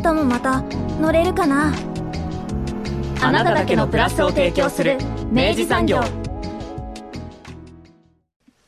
明日もまた乗れるかな？あなただけのプラスを提供する明治産業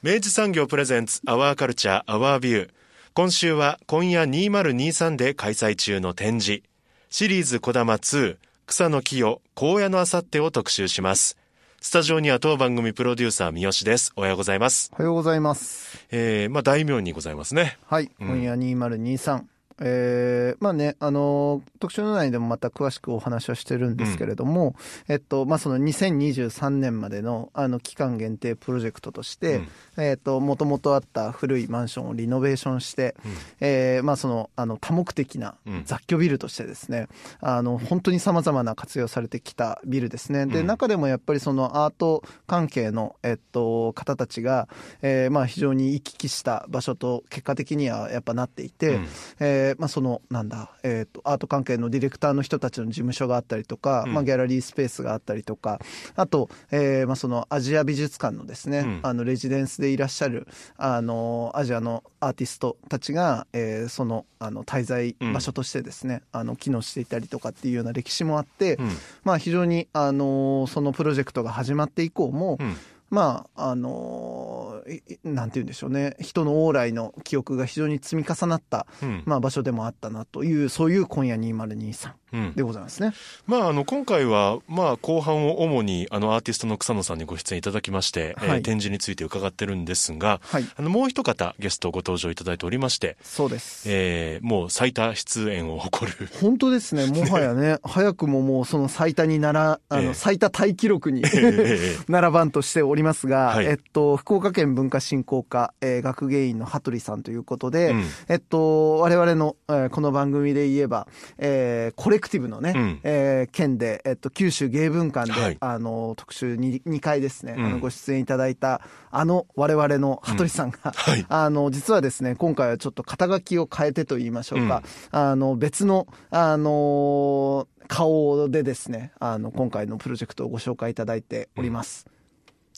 明治産業プレゼンツアワーカルチャーアワービュー今週は今夜2023で開催中の展示シリーズこだま2草の木よ荒野のあさってを特集しますスタジオには当番組プロデューサー三好です。おはようございます。おはようございます。えー、まあ大名にございますね。はい、今夜2023。えー、まあね、あのー特集の内でもまた詳しくお話をしてるんですけれども、えっと、まあその2023年までの、あの、期間限定プロジェクトとして、うんえっと、もともとあった古いマンションをリノベーションして、えーまあその、あの、多目的なうん。雑居ビルとしてですね、あの、本当に様々な活用されてきたビルですね。で、うん。中でもやっぱりそのアート関係の、えっと、方たちが、えーまあ非常に行き来した場所と結果的にはやっぱなっていて、うん。えーまあその、なんだ、えっ、と、アート関係のディレクターの人たちの事務所があったりとか、うん。まあギャラリースペースがあったりとか、あと、えーまあそのアジア美術館のですね、うん。あの、レジデンスでいらっしゃる、あの、アジアのアーティストたちが、えーその、あの、滞在場所としてですね、あの、機能していたりとかっていうような歴史もあって、うん。まあ非常に、あの、そのプロジェクトが始まって以降も、うん。まあ、あのいいなんて言うんでしょうね。人の往来の記憶が非常に積み重なった、うんまあ場所でもあったなという、そういう今夜2023うんでございますね。まあ、あの、今回は、まあ、後半を主に、あの、アーティストの草野さんにご出演いただきまして、えーはい展示について伺ってるんですが、はい。あの、もう一方ゲストご登場いただいておりまして、そうです。えー、もう最多出演を誇る、本当ですね。もはやね、早くももうその最多になら、あの、ええ最多タイ記録にええ 並ばんとしておりますが、はいえっと、福岡県文化振興課、えー学芸員の羽鳥さんということで、うん。えっと、我々の、えーこの番組で言えば、えーコレクティブのね、うん。えー県で、えっと、九州芸文館で、はい。あの、特集に2回ですね、うん。あのご出演いただいた、あの、我々の羽鳥さんが、はい。あの、実はですね、今回はちょっと肩書きを変えてと言いましょうか、あの、別の、あの顔でですね、あの、今回のプロジェクトをご紹介いただいております。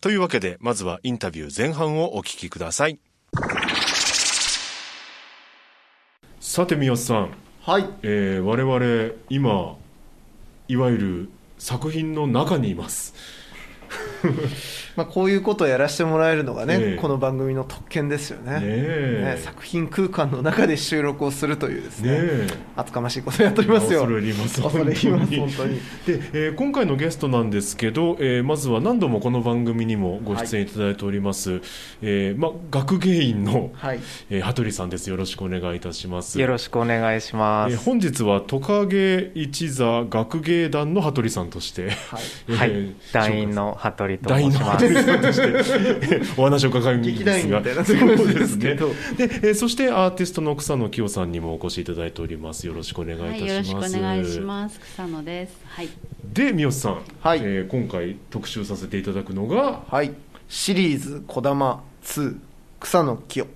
というわけで、まずはインタビュー前半をお聞きください。さて、三好さん、はい。えー、我々、今、いわゆる作品の中にいます。まあ、こういうことをやらせてもらえるのがね、ええ。この番組の特権ですよね。ねえ。ね作品空間の中で収録をするというですねねえ。厚かましいことをやっておりますよ。恐れ入ります恐れ入ります本当に。で、えー今回のゲストなんですけど、えーまずは何度もこの番組にもご出演いただいております、えーま、学芸員の、はい。えー羽鳥さんです。よろしくお願いいたします。よろしくお願いします。えー本日はトカゲ一座学芸団の羽鳥さんとして、はい。はい。えー、団員の羽鳥と申します。の羽鳥さんとして お話を伺いなところですけど。そうですね。で、えーそしてアーティストの草野清さんにもお越しいただいております。よろしくお願いいたはい、します、よろしくお願いします。草野です。はい。で三好さん、はい。えー今回特集させていただくのが。はい。シリーズ「こだま2草の清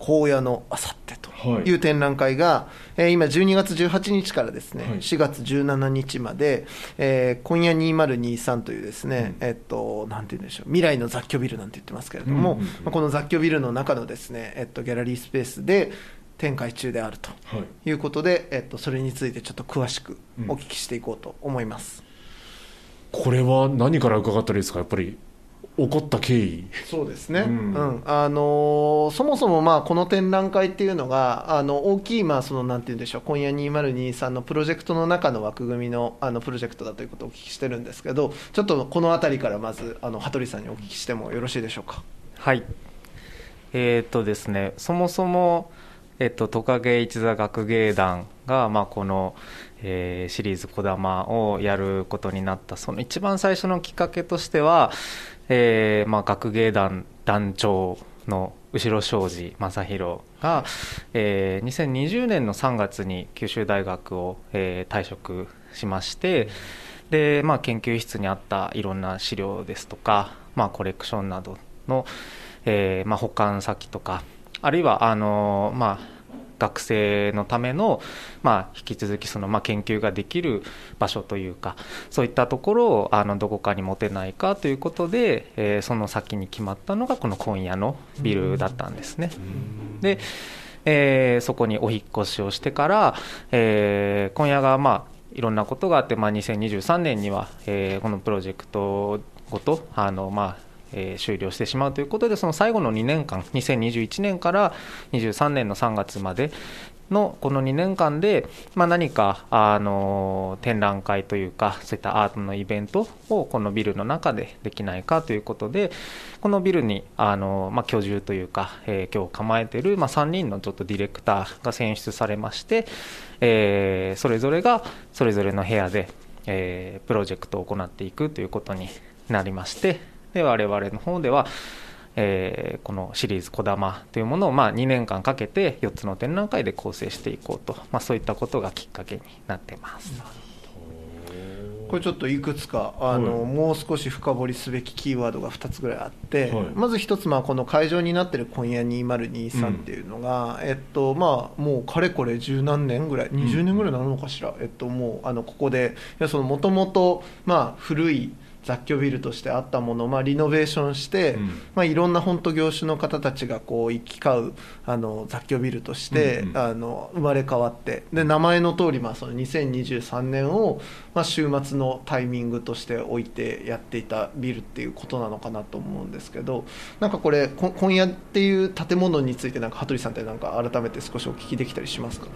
荒野のあさって」とはい。いう展覧会が、えー今12月18日からですね、はい。4月17日まで、えー今夜2023というですね、えっとなんて言うんでしょう未来の雑居ビルなんて言ってますけれども、この雑居ビルの中のですね、えっとギャラリースペースで展開中であるとはい。いうことで、えっとそれについてちょっと詳しくうん。お聞きしていこうと思います。これは何から伺ったらいいですか？やっぱり起こった経緯。そうですね、ううん。んあのーそもそもまあこの展覧会っていうのがあの大きいまあそのなんて言うんでしょう今夜2023のプロジェクトの中の枠組みのあのプロジェクトだということをお聞きしてるんですけどちょっとこの辺りからまずあの羽鳥さんにお聞きしてもよろしいでしょうか。はい。えっ、とですね、そもそも、えっ、と、トカゲ一座学芸団が、まあ、この、えーシリーズこだまをやることになった、その一番最初のきっかけとしては、えーまあ、学芸団団長の後ろ庄司正弘が、えー、2020年の3月に九州大学を、えー、退職しましてで、まあ、研究室にあったいろんな資料ですとか、まあ、コレクションなどの、えーまあ、保管先とかあるいはあの、まあ、学生のための、まあ、引き続きその、まあ、研究ができる場所というかそういったところをあのどこかに持てないかということで、えー、その先に決まったのがこの今夜のビルだったんですね。でえー、そこにお引越しをしてから、えー、今夜がまあいろんなことがあって、まあ、2023年には、えー、このプロジェクトごとあの、まあ、えー、終了してしまうということでその最後の2年間2021年から23年の3月までのこの2年間で、まあ、何かあの展覧会というかそういったアートのイベントをこのビルの中でできないかということでこのビルにあの、まあ、居住というか、えー、今日構えている、まあ、3人のちょっとディレクターが選出されまして、えー、それぞれがそれぞれの部屋で、えー、プロジェクトを行っていくということになりましてで我々の方では、えー、このシリーズ「こだま」というものをまあ2年間かけて4つの展覧会で構成していこうと、まあ、そういったことがきっかけになってます。これちょっといくつかあの、はい、もう少し深掘りすべきキーワードが2つぐらいあって、はい、まず1つまあこの会場になってる今夜2023っていうのが、うん、えっとまあもうかれこれ十何年ぐらい20年ぐらいなのかしら、うん、えっともうあのここでもともとまあ古い雑居ビルとしてあったものを、まあ、リノベーションして、うん、まあ、いろんな本当業種の方たちがこう行き交うあの雑居ビルとして、うんうん、あの生まれ変わってで名前の通りまり、あ、その2023年を、まあ、週末のタイミングとして置いてやっていたビルっていうことなのかなと思うんですけどなんかこれ今夜っていう建物についてなんか羽鳥さんってなんか改めて少しお聞きできたりしますか？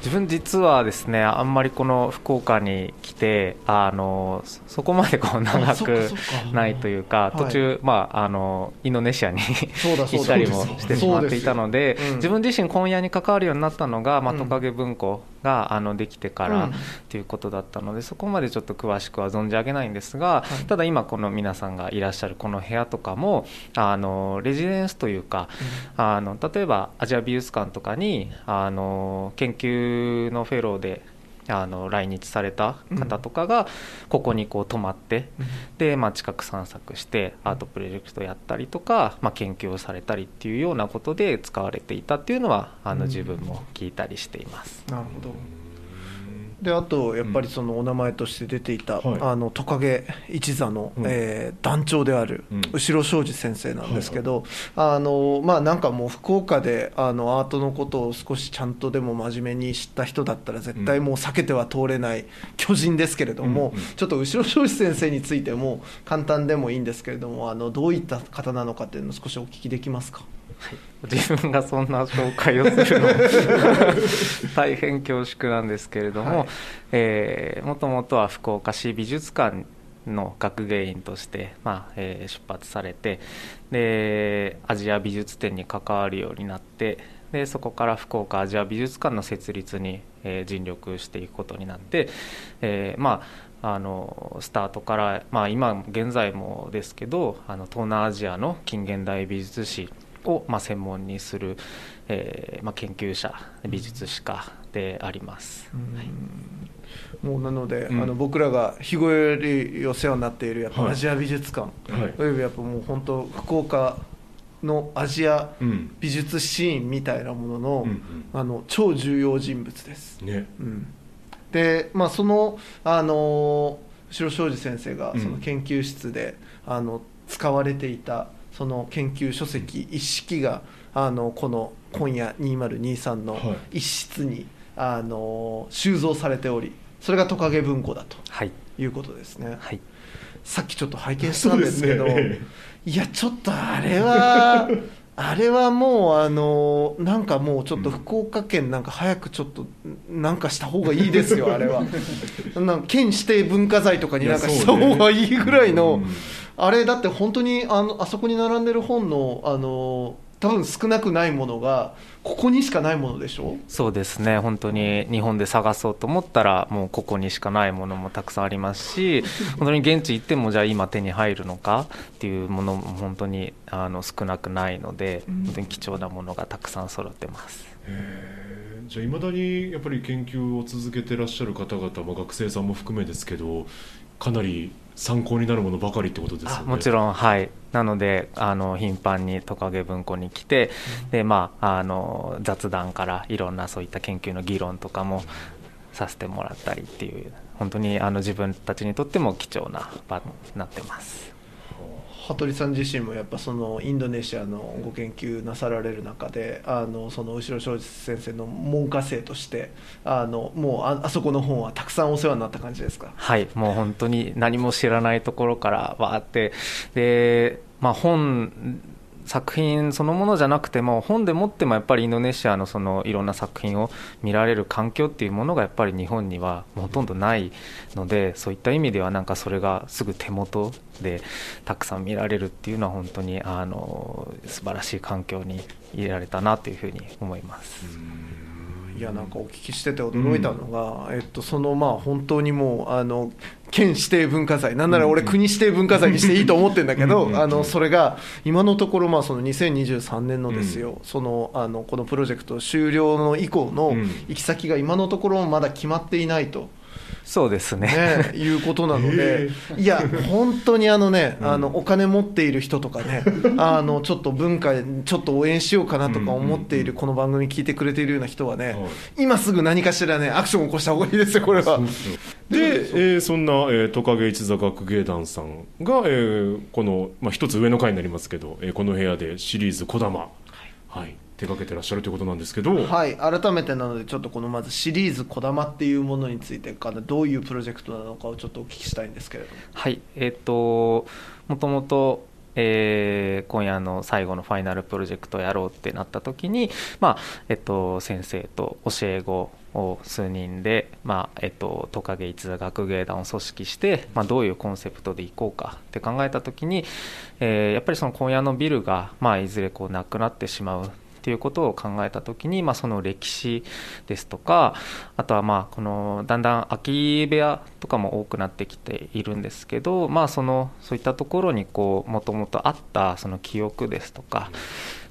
自分実はですねあんまりこの福岡に来てあのそこまでこう長くないというか途中、まあ、あのインドネシアに行ったりもしてしまっていたので、自分自身今夜に関わるようになったのが、まあ、トカゲ文庫があのできてからっていうことだったのでそこまでちょっと詳しくは存じ上げないんですが、ただ今この皆さんがいらっしゃるこの部屋とかもあのレジデンスというか、あの例えばアジア美術館とかにあの研究のフェローであの来日された方とかがここにこう泊まって、うん、で、まあ、近く散策してアートプロジェクトやったりとか、まあ、研究をされたりっていうようなことで使われていたっていうのはあの自分も聞いたりしています。なるほどであとやっぱりそのお名前として出ていた、うん、あのトカゲ一座の、うん、えー、団長である後ろ庄司先生なんですけど、あのまあなんかもう福岡であのアートのことを少しちゃんとでも真面目に知った人だったら絶対もう避けては通れない巨人ですけれども、うん、ちょっと後ろ庄司先生についても簡単でもいいんですけれどもあのどういった方なのかっていうのを少しお聞きできますか？はい、自分がそんな紹介をするの 大変恐縮なんですけれども、はい。えー、もともとは福岡市美術館の学芸員として、まあえー、出発されてでアジア美術展に関わるようになってでそこから福岡アジア美術館の設立に、えー、尽力していくことになって、えー、まああのスタートから、まあ、今現在もですけどあの東南アジアの近現代美術史を、まあ、専門にする、えーまあ、研究者美術史家であります。はい。もうなので、うん、あの僕らが日頃よりお世話になっているやっぱアジア美術館、はい、およびやっぱもう本当福岡のアジア美術シーンみたいなもののうん、あの超重要人物です。ね。うん、で、まあ、その、あの後ろ庄司先生がその研究室で、あの使われていたその研究書籍一式があのこの今夜2023の一室に、あの収蔵されておりそれがトカゲ文庫だとい。うことですね、はい、さっきちょっと拝見したんですけど、ね、いやちょっとあれは あれはもうあのなんかもうちょっと福岡県なんか早くちょっとなんかした方がいいですよあれは。なん県指定文化財とかになんかした方がいいぐらいの、あれだって本当にあのあそこに並んでる本のあの多分少なくないものがここにしかないものでしょ？そうですね。本当に日本で探そうと思ったらもうここにしかないものもたくさんありますし 本当に現地行ってもじゃあ今手に入るのか？っていうものも本当にあの少なくないので本当に貴重なものがたくさん揃ってます。じゃあいまだにやっぱり研究を続けてらっしゃる方々、まあ、学生さんも含めですけどかなり参考になるものばかりってことですよね。もちろんはいなのであの頻繁にトカゲ文庫に来て、うん、でまああの雑談からいろんなそういった研究の議論とかもさせてもらったりっていう本当にあの自分たちにとっても貴重な場になってます。羽鳥さん自身もやっぱそのインドネシアのご研究なさられる中であのその後ろ正司先生の門下生としてあのもうああそこの本はたくさんお世話になった感じですか？はいもう本当に何も知らないところからわーって。で、まあ、本作品そのものじゃなくても本でもってもやっぱりインドネシアのそのいろんな作品を見られる環境っていうものがやっぱり日本にはほとんどないのでそういった意味ではなんかそれがすぐ手元でたくさん見られるっていうのは本当にあの素晴らしい環境に入れられたなというふうに思います。いやなんかお聞きしてて驚いたのが、うん、えっと、そのまあ本当にもうあの県指定文化財。なんなら俺国指定文化財にしていいと思ってるんだけど、あのそれが今のところまあその2023年のですよ、そのあのこのプロジェクト終了の以降の行き先が今のところまだ決まっていないと。そうですね。ねいうことなので、いや本当にあのね、あのお金持っている人とかねあのちょっと文化ちょっと応援しようかなとか思っているこの番組聞いてくれているような人はね、今すぐ何かしらねアクションを起こした方がいいですよこれは。で、えー、そんな、えー、トカゲ一座学芸団さんが、えー、この、まあ、一つ上の階になりますけど、えー、この部屋でシリーズ「こだま」はい手掛けてらっしゃるということなんですけどはい改めてなのでちょっとこのまずシリーズ「こだま」っていうものについてからどういうプロジェクトなのかをちょっとお聞きしたいんですけれども。はいえっ、ともともとえー、今夜の最後のファイナルプロジェクトをやろうってなった時に、まあえっと、先生と教え子を数人で、まあえっと、トカゲ一座学芸団を組織して、まあ、どういうコンセプトでいこうかって考えた時に、えー、やっぱりその今夜のビルが、まあ、いずれこうなくなってしまうっていうことを考えた時に、まあ、その歴史ですとかあとはまあこのだんだん空き部屋とかも多くなってきているんですけど、まあ、そのそういったところにもともとあったその記憶ですとか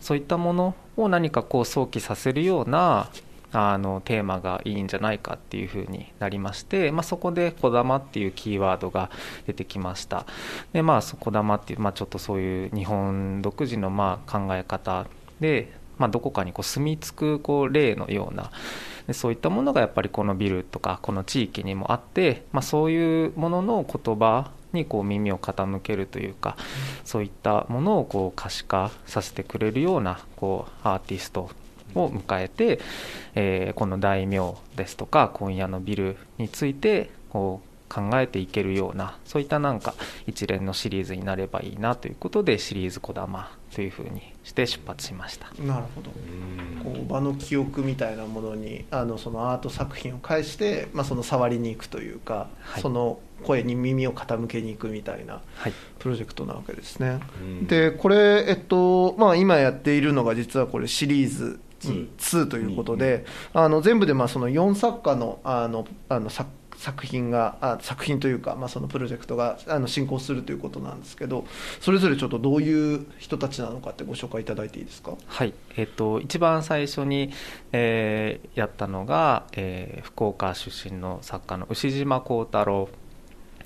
そういったものを何かこう想起させるようなあのテーマがいいんじゃないかっていうふうになりまして、まあ、そこで「こだま」っていうキーワードが出てきました。でまあ「こだま」っていう、まあ、ちょっとそういう日本独自のまあ考え方でまあ、どこかにこう住み着くこう例のようなでそういったものがやっぱりこのビルとかこの地域にもあって、まあ、そういうものの言葉にこう耳を傾けるというか、そういったものをこう可視化させてくれるようなこうアーティストを迎えて、えー、この大名ですとか今夜のビルについてこう考えていけるようなそういったなんか一連のシリーズになればいいなということでシリーズ「こだま」というふうにして出発しました。なるほど。こう場の記憶みたいなものにあのそのアート作品を介して、まあ、その触りに行くというか、はい、その声に耳を傾けに行くみたいなプロジェクトなわけですね。はい、でこれ、えっとまあ、今やっているのが実はこれシリーズ2ということで、あの全部でまあその4作家のあのあの作作品があ作品というか、まあ、そのプロジェクトがあの進行するということなんですけどそれぞれちょっとどういう人たちなのかってご紹介いただいていいですか？はい、えーと、一番最初に、えー、やったのが、えー、福岡出身の作家の牛島幸太郎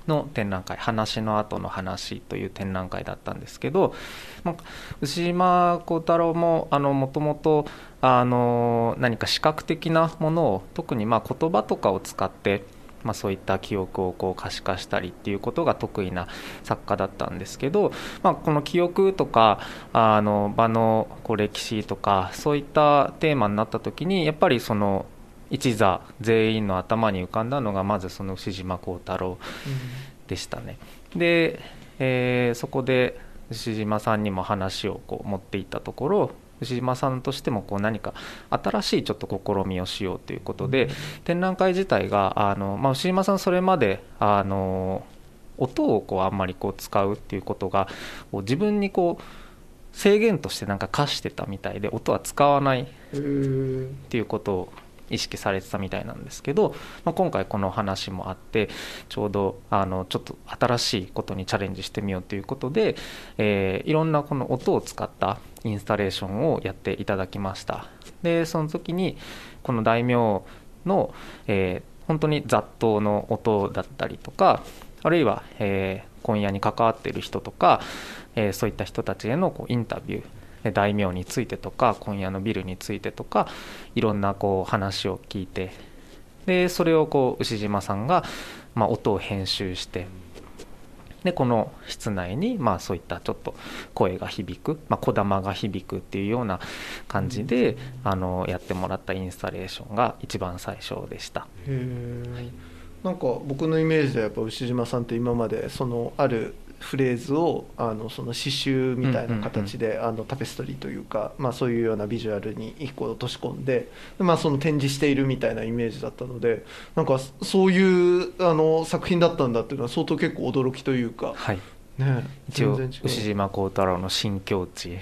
の展覧会「話の後の話」という展覧会だったんですけど、まあ、牛島幸太郎ももともと何か視覚的なものを特にまあ言葉とかを使ってまあ、そういった記憶をこう可視化したりっていうことが得意な作家だったんですけど、まあ、この記憶とかあの場のこう歴史とかそういったテーマになった時にやっぱりその一座全員の頭に浮かんだのがまずその牛島幸太郎でしたね。うん、で、えー、そこで牛島さんにも話をこう持っていったところ牛島さんとしてもこう何か新しいちょっと試みをしようということで、展覧会自体があの、まあ、牛島さんそれまであの音をこうあんまりこう使うっていうことが自分にこう制限としてなんか課してたみたいで音は使わないっていうことを意識されてたみたいなんですけど、まあ、今回この話もあってちょうどあのちょっと新しいことにチャレンジしてみようということで、えーいろんなこの音を使ったインスタレーションをやっていただきました。でその時にこの大名の、えー本当に雑踏の音だったりとかあるいは、えー今夜に関わっている人とか、えーそういった人たちへのこうインタビュー大名についてとか今夜のビルについてとかいろんなこう話を聞いてでそれをこう牛島さんが、まあ、音を編集してでこの室内にまあそういったちょっと声が響く、まあ、小玉が響くっていうような感じであのやってもらったインスタレーションが一番最初でした。へえなんか僕のイメージでやっぱ牛島さんって今までそのあるフレーズをあのその刺繍みたいな形で、あのタペストリーというか、まあ、そういうようなビジュアルに一個落とし込んでで、まあ、その展示しているみたいなイメージだったのでなんかそういうあの作品だったんだっていうのは相当結構驚きというか、はい、ね、一応牛島幸太郎の新境地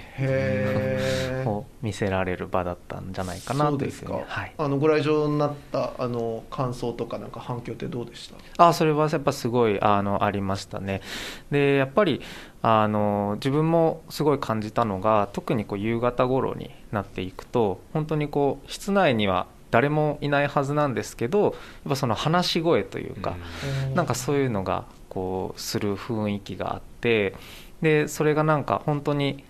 を見せられる場だったんじゃないかなというふうですか、にはい、あのご来場になったあの感想とかなんか反響ってどうでした？あそれはやっぱすごいあのありましたね。でやっぱりあの自分もすごい感じたのが特にこう夕方頃になっていくと本当にこう室内には誰もいないはずなんですけどやっぱその話し声というか、なんかそういうのがこうする雰囲気があってでそれがなんか本当に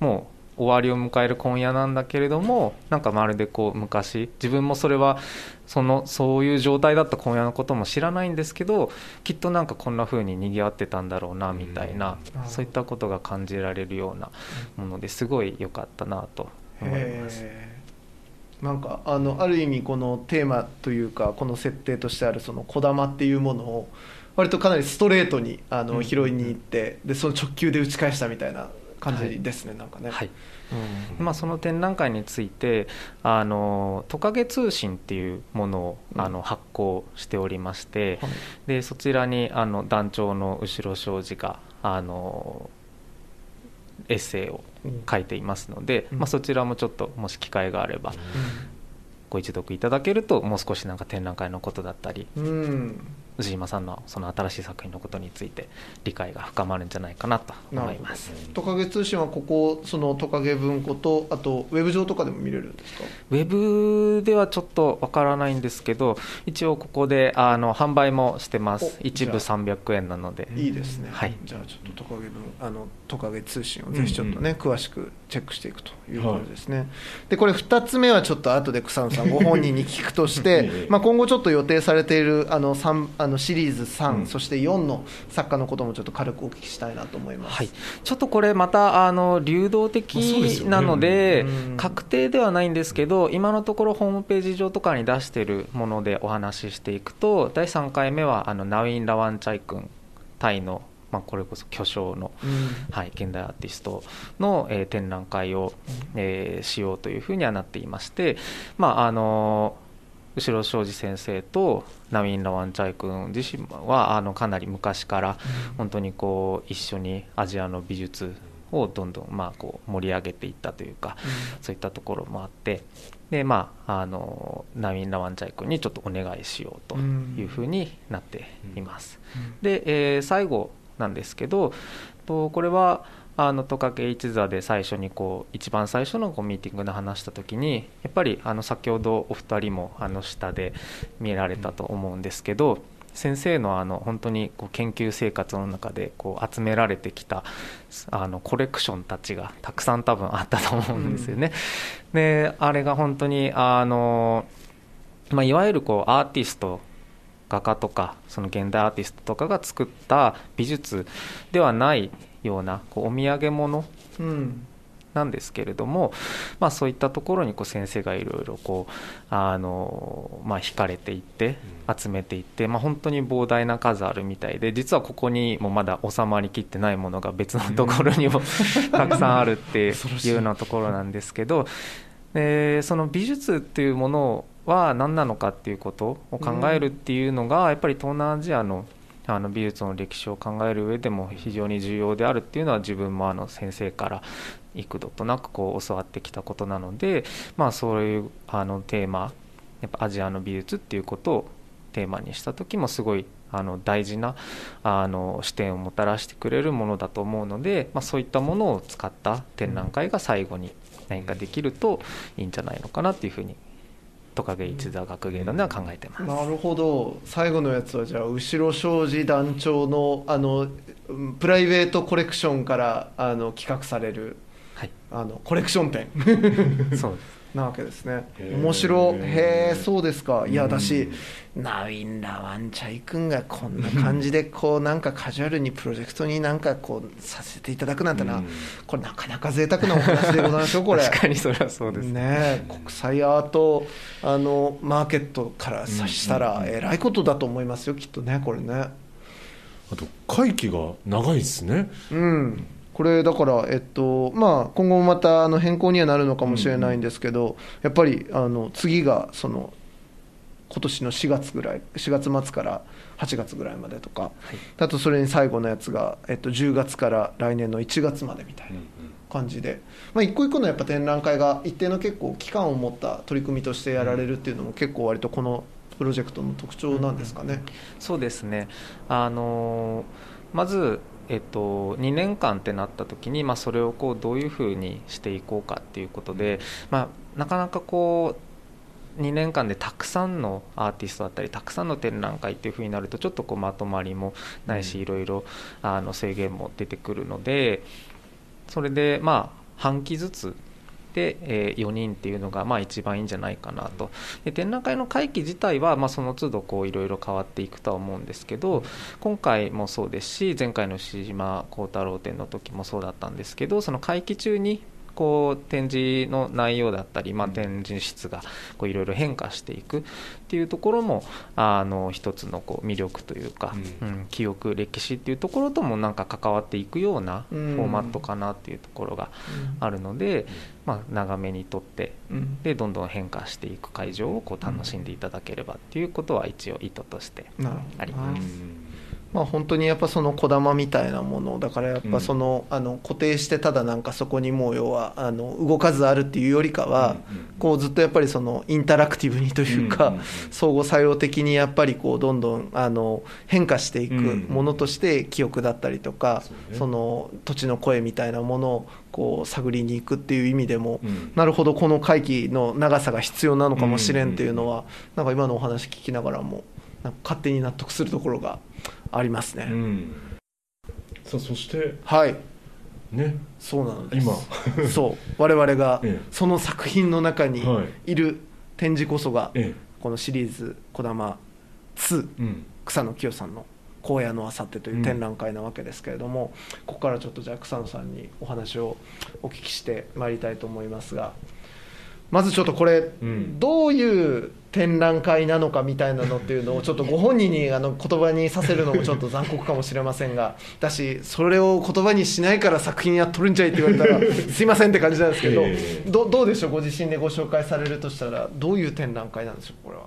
もう終わりを迎える今夜なんだけれどもなんかまるでこう昔自分もそれはそのそういう状態だった今夜のことも知らないんですけどきっとなんかこんな風に賑わってたんだろうなみたいな、うん。そういったことが感じられるようなものですごい良かったなと思います。なんかあのある意味このテーマというかこの設定としてあるその「こだま」っていうものを割とかなりストレートにあのうん。拾いに行ってでその直球で打ち返したみたいな感じですね、なんかね。はい。うん。まあ、その展覧会についてあのトカゲ通信っていうものをうん。あの発行しておりまして、はい。でそちらにあの団長の後ろ庄司があのエッセイを書いていますので、うん。まあ、そちらもちょっともし機会があればご一読いただけるともう少しなんか展覧会のことだったりうん、うん牛島さんのその新しい作品のことについて理解が深まるんじゃないかなと思います。トカゲ通信はここそのトカゲ文庫とあとウェブ上とかでも見れるんですか？ウェブではちょっとわからないんですけど一応ここであの販売もしてます。お一部じゃ300円なので。いいですね、はい。じゃあちょっとトカゲ文あのトカゲ通信をぜひちょっとね、詳しくチェックしていくという感じですね、でこれ2つ目はちょっと後で草野さんご本人に聞くとして ええ。まあ今後ちょっと予定されているあの三あのシリーズ3、うん。そして4の作家のこともちょっと軽くお聞きしたいなと思います、はい、ちょっとこれまたあの流動的なのでうん。確定ではないんですけど今のところホームページ上とかに出しているものでお話ししていくと第3回目はあのナウィン・ラワンチャイ君タイの、まあ、これこそ巨匠のうん。はい、現代アーティストの、えー展覧会を、えーしようというふうにはなっていまして、まああの後ろ庄司先生とナウィン・ラワンチャイ君自身はあのかなり昔から本当にこう一緒にアジアの美術をどんどんまあこう盛り上げていったというか、そういったところもあってで、まあ、あのナウィン・ラワンチャイ君にちょっとお願いしようというふうになっています。で、えー最後なんですけどとこれはあのトカゲ一座で最初にこう一番最初のこうミーティングで話した時にやっぱりあの先ほどお二人もあの下で見られたと思うんですけど、先生のあの本当にこう研究生活の中でこう集められてきたあのコレクションたちがたくさん多分あったと思うんですよね。であれが本当にあの、まあ、いわゆるこうアーティスト画家とかその現代アーティストとかが作った美術ではないようなこうお土産物うんなんですけれども、まあ、そういったところにこう先生がいろいろこうあの、まあ、惹かれていって集めていって、まあ、本当に膨大な数あるみたいで実はここにもまだ収まりきってないものが別のところにも たくさんあるっていうようなところなんですけど でその美術っていうものは何なのかっていうことを考えるっていうのがやっぱり東南アジアのあの美術の歴史を考える上でも非常に重要であるっていうのは自分もあの先生から幾度となくこう教わってきたことなので、まあ、そういうあのテーマやっぱアジアの美術っていうことをテーマにした時もすごいあの大事なあの視点をもたらしてくれるものだと思うので、まあ、そういったものを使った展覧会が最後に何かできるといいんじゃないのかなっていうふうにトカゲ一座学芸団では考えてます。なるほど。最後のやつはじゃあ後ろ庄司団長のあのプライベートコレクションからあの企画される、はい、あのコレクション展。そうですなわけですね。面白。へえそうですか。いやだしナウィンラワンチャイ君がこんな感じでこうなんかカジュアルにプロジェクトになんかこうさせていただくなんてな、うん。これなかなか贅沢なお話でございますよこれ。確かにそれはそうですね。え国際アートあのマーケットからさしたらえらいことだと思いますよきっとねこれね。あと会期が長いですね。うんこれだから、えっとまあ、今後もまたあの変更にはなるのかもしれないんですけど、やっぱりあの次がその今年の4月ぐらい4月末から8月ぐらいまでとか、あとそれに最後のやつが、えっと、10月から来年の1月までみたいな感じで、まあ、一個一個のやっぱ展覧会が一定の結構期間を持った取り組みとしてやられるっていうのも結構割とこのプロジェクトの特徴なんですかね。そうですね。あのまずえっと、2年間ってなった時に、まあ、それをこうどういうふうにしていこうかっていうことで、まあ、なかなかこう2年間でたくさんのアーティストだったりたくさんの展覧会っていうふうになるとちょっとこうまとまりもないし、いろいろあの制限も出てくるのでそれでまあ半期ずつで、えー4人っていうのがまあ一番いいんじゃないかなと。で展覧会の会期自体はまあその都度こういろいろ変わっていくとは思うんですけど今回もそうですし前回の牛島幸太郎展の時もそうだったんですけどその会期中にこう展示の内容だったり、まあ、展示室がこういろいろ変化していくっていうところもあの一つのこう魅力というか、うん。記憶歴史っていうところともなんか関わっていくようなフォーマットかなっていうところがあるので、まあ、長めにとってうん。でどんどん変化していく会場をこう楽しんでいただければっていうことは一応意図としてあります。まあ、本当にやっぱそのこだまみたいなものだからやっぱその,、あの固定してただなんかそこにもう要はあの動かずあるっていうよりかは、こうずっとやっぱりそのインタラクティブにというか、相互作用的にやっぱりこうどんどんあの変化していくものとして記憶だったりとか、その土地の声みたいなものをこう探りに行くっていう意味でも、うん。なるほどこの会期の長さが必要なのかもしれんっていうのは、なんか今のお話聞きながらもなんか勝手に納得するところがありますね。うん。さあそしてはい。ね。そうなのです。今。そう。我々が ええ。その作品の中にはい。る展示こそがえこのシリーズ「こだま2えうん。草野清さんの荒野のあさって」という展覧会なわけですけれども、ここからちょっとじゃあ草野さんにお話をお聞きしてまいりたいと思いますがまずちょっとこれ、ん。どういう展覧会なのかみたいなのっていうのをちょっとご本人にあの言葉にさせるのもちょっと残酷かもしれませんがだしそれを言葉にしないから作品やっとるんじゃいって言われたら すいませんって感じなんですけど、ええどどうでしょうご自身でご紹介されるとしたらどういう展覧会なんでしょうこれは？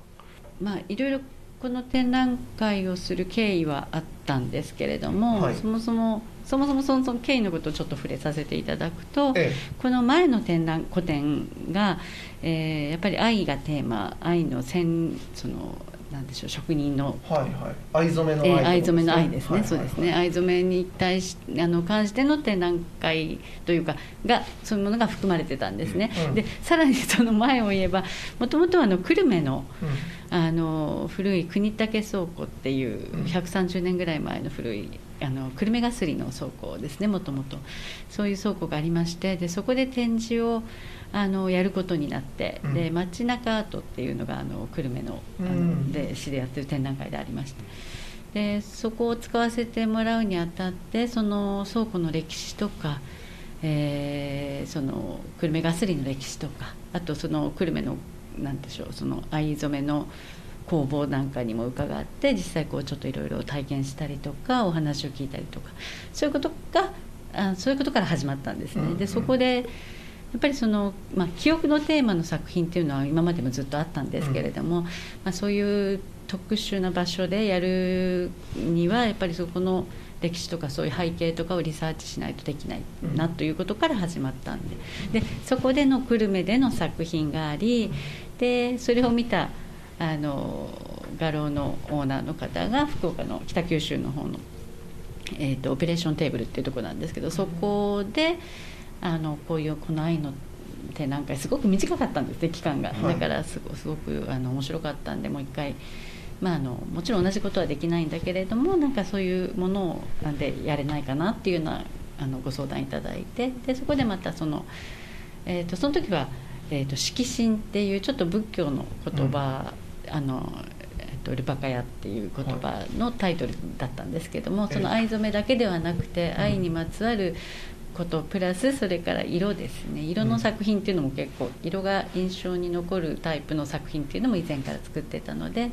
まあいろいろこの展覧会をする経緯はあったんですけれども、はいそもそもそもそもそのその経緯のことをちょっと触れさせていただくと、えこの前の展覧個展が、えーやっぱり愛がテーマ愛の線そのなんでしょう職人のはいはい。藍染めの愛えー藍染めの愛ですね、はいはいそうですね。藍染めに対しあの関しての展覧会というかがそういうものが含まれてたんですね、うん。でさらにその前を言えばもともとはあの久留米のうん。あの古い国武倉庫っていううん。130年ぐらい前の古いあの久留米がすりの倉庫ですねもともと。そういう倉庫がありましてでそこで展示をあのやることになって、うん。で街中アートっていうのがあの久留米のあの、うん。で市でやってる展覧会でありまして。でそこを使わせてもらうにあたってその倉庫の歴史とか、えーその久留米ガスリの歴史とかあとその久留米のなんでしょうその藍染めの工房なんかにも伺って実際こうちょっといろいろ体験したりとかお話を聞いたりとかそういうことがあそういうことから始まったんですね。うんうん。でそこでっぱりその、まあ、記憶のテーマの作品っていうのは今までもずっとあったんですけれども、まあ、そういう特殊な場所でやるにはやっぱりそこの歴史とかそういう背景とかをリサーチしないとできないなということから始まったんで。でそこでの久留米での作品がありでそれを見たあの画廊のオーナーの方が福岡の北九州の方の、えーと、 Operation Table っていうとこなんですけどそこであのこういうこの愛の展覧会すごく短かったんですね期間が、だからすごすごくあの面白かったんでもう一回。まあ、あのもちろん同じことはできないんだけれどもなんかそういうものをなんでやれないかなっていうようなあのご相談いただいてでそこでまたその、えーと、その時は、えーと、色神っていうちょっと仏教の言葉、うん、あのえーと、ルパカヤっていう言葉のタイトルだったんですけども、はい、その藍染めだけではなくて愛にまつわることプラスそれから色ですね。色の作品っていうのも結構色が印象に残るタイプの作品っていうのも以前から作ってたので。うん。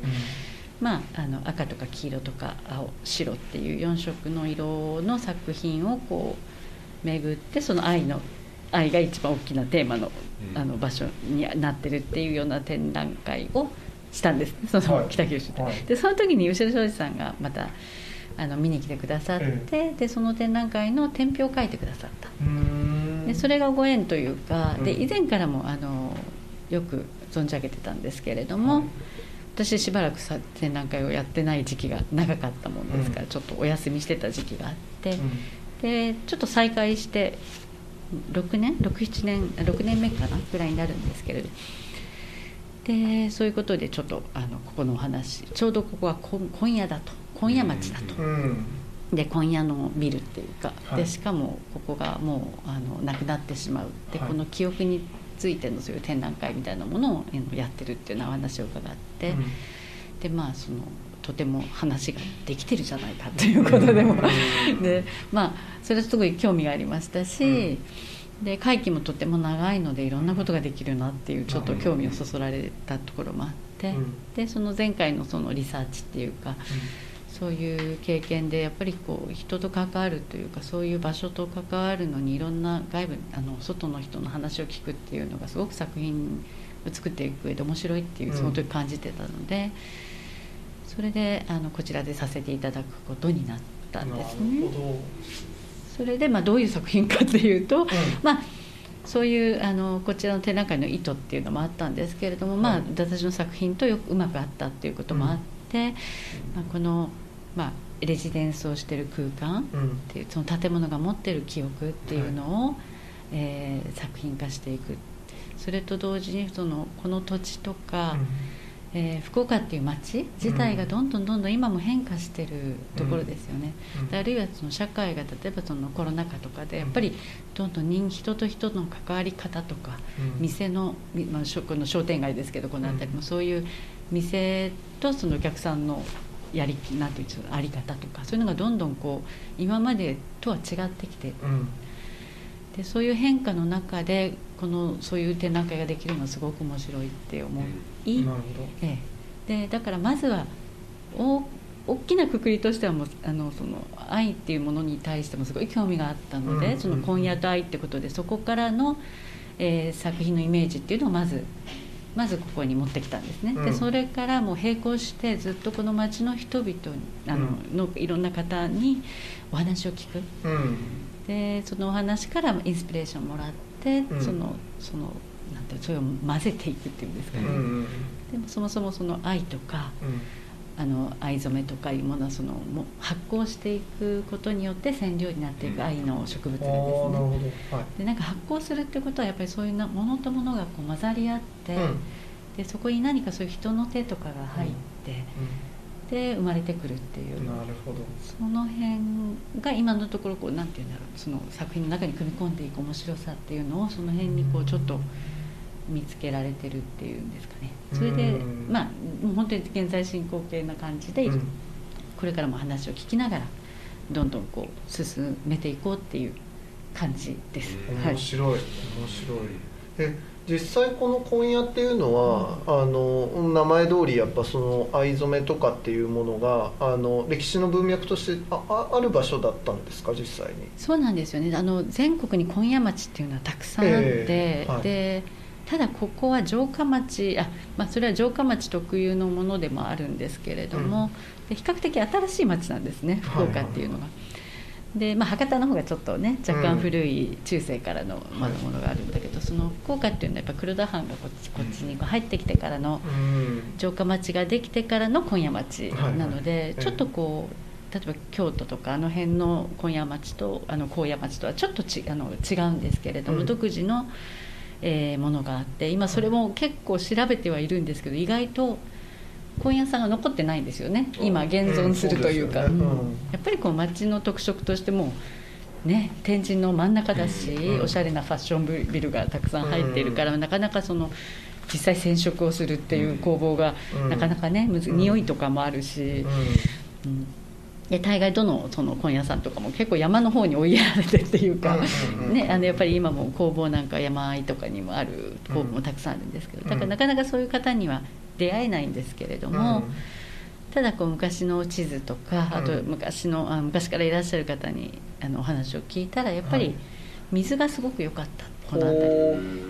まあ、あの赤とか黄色とか青白っていう4色の色の作品をこう巡ってその愛の愛が一番大きなテーマのあの場所になってるっていうような展覧会をしたんです。その北九州で。はい、でその時に後ろ庄司さんがまたあの見に来てくださって、でその展覧会の天表を書いてくださった。でそれがご縁というかで以前からもあのよく存じ上げてたんですけれども、はい。私しばらく展覧会をやってない時期が長かったもんですから、うん、ちょっとお休みしてた時期があって、うん、でちょっと再開して6年？67年？6年目かな？ぐらいになるんですけれどでそういうことでちょっとあのここのお話ちょうどここは今夜だと。今夜町だと。うん。で今夜のビルっていうか、はい、でしかもここがもうあのなくなってしまう。で、はい、この記憶についてのそういう展覧会みたいなものをやってるっていうような話を伺って、うん、でまあそのとても話ができてるじゃないかということでも。でまあそれはすごい興味がありましたし、うん、で会期もとても長いのでいろんなことができるなっていうちょっと興味をそそられたところもあって、うん、でその前回のそのリサーチっていうか、そういう経験でやっぱりこう人と関わるというかそういう場所と関わるのにいろんな外部あの外の人の話を聞くっていうのがすごく作品を作っていく上で面白いっていうその時感じてたので、うん、それであのこちらでさせていただくことになったんですね。それでまあどういう作品かというと、うん、まあそういうあのこちらの展覧会の意図っていうのもあったんですけれども、まあ、私の作品とよくうまく合ったっていうこともあって、まあ、このまあ、レジデンスをしてる空間っていう、その建物が持ってる記憶っていうのを、えー、作品化していく。それと同時にそのこの土地とか、うん、えー、福岡っていう街自体がどんどんどんどん今も変化してるところですよね、うん、あるいはその社会が例えばそのコロナ禍とかでやっぱりどんどん人人と人の関わり方とか、うん、店の、まあ、この商店街ですけどこの辺りもそういう店とそのお客さんのやりなんていうあり方とかそういうのがどんどんこう今までとは違ってきて、うん、でそういう変化の中でこのそういう展覧会ができるのはすごく面白いって思い、うん、ええ、でだからまずは大大きなくくりとしてはもうあのその愛っていうものに対してもすごい興味があったので、うん、その今夜と愛ってことでそこからの、えー、作品のイメージっていうのをまずまずここに持ってきたんですね、うん、でそれからもう並行してずっとこの町の人々にあの、うん、のいろんな方にお話を聞く、うん、でそのお話からインスピレーションもらって、そのそのなんてそれを混ぜていくっていうんですかね、でもそもそもその愛とか、あの藍染めとかいうものはそのも発酵していくことによって染料になっていく藍の植物ですね、はい、でなんか発酵するってことはやっぱりそういうなものとものがこう混ざり合って、うん、でそこに何かそういう人の手とかが入って、うん、で生まれてくるっていう。なるほど。その辺が今のところこうなんていうんだろう。その作品の中に組み込んでいく面白さっていうのをその辺にこうちょっと見つけられてるっていうんですかね。それでまあ本当に現在進行形な感じで、うん、これからも話を聞きながらどんどんこう進めていこうっていう感じです。面白い、はい、面白い。え実際この紺屋っていうのは、あの名前通りやっぱその藍染めとかっていうものがあの歴史の文脈としてああある場所だったんですか実際に？そうなんですよね。あの全国に紺屋町っていうのはたくさんあって、えーはい。でただここは城下町あ、まあ、それは城下町特有のものでもあるんですけれども、で比較的新しい町なんですね福岡っていうのが。でまあ、博多の方がちょっとね若干古い中世からのまだものがあるんだけど、その福岡っていうのはやっぱ黒田藩がこっちこっちにこう入ってきてからのうん。城下町ができてからの今夜町なので、はいはい。ちょっとこう例えば京都とかあの辺の今夜町とあの高野町とはちょっとちあの違うんですけれども、うん。独自の、えーものがあって今それも結構調べてはいるんですけど意外と今夜さんが残ってないんですよね。今現存するというか、うねうんうん。やっぱりこう町の特色としてもね、天神の真ん中だし、うんおしゃれなファッションビルがたくさん入っているから、なかなかその実際染色をするっていう工房が、うん。なかなかねむずうん匂いとかもあるし、うんで大概どのその本屋さんとかも結構山の方に追いやられてっていうか、ね、あのやっぱり今も工房なんか山あいとかにもある工房もたくさんあるんですけど、だからなかなかそういう方には出会えないんですけれども。ただこう昔の地図とかあとうん昔のあ昔からいらっしゃる方にあのお話を聞いたらやっぱりはい。水がすごく良かったこの辺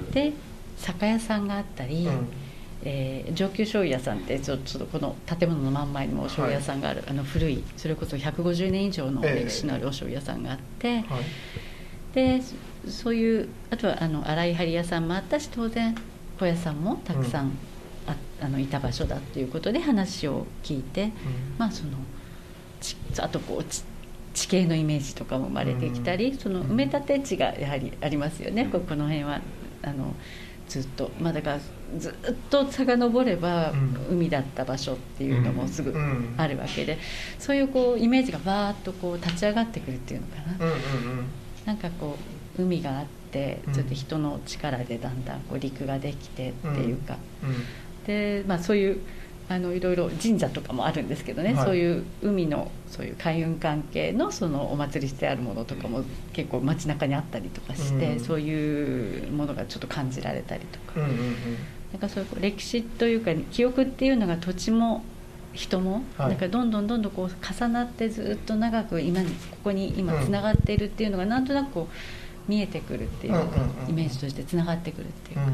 り。で酒屋さんがあったり、えー上級醤油屋さんってちょっとこの建物の真ん前にもお醤油屋さんがある、あの古いそれこそ150年以上の歴史のあるお醤油屋さんがあって、はい。でそそういうあとはあの洗い張り屋さんもあったし当然小屋さんもたくさん、ああのいた場所だっていうことで話を聞いて、まあそのちあとこうち地形のイメージとかも生まれてきたり、その埋め立て地がやはりありますよね、ここの辺はあのずっと。まあだからずっと遡ればうん。海だった場所っていうのもすぐうん。あるわけで、そういうこうイメージがバーッとこう立ち上がってくるっていうのかな。うんうんなんかこう海があってうんちょっと人の力でだんだんこう陸ができてっていうか、うんでまあそういうあのいろいろ神社とかもあるんですけどね、はい。そういう海のそういう海運関係のそのお祭りしてあるものとかも結構街中にあったりとかして、うん。そういうものがちょっと感じられたりとか、うんうんなんかそういう歴史というか記憶っていうのが土地も人も、はい。なんかどんどんどんどんこう重なってずっと長く今にここに今つながっているっていうのがなんとなくこう見えてくるっていうイメージとしてつながってくるっていうか、うん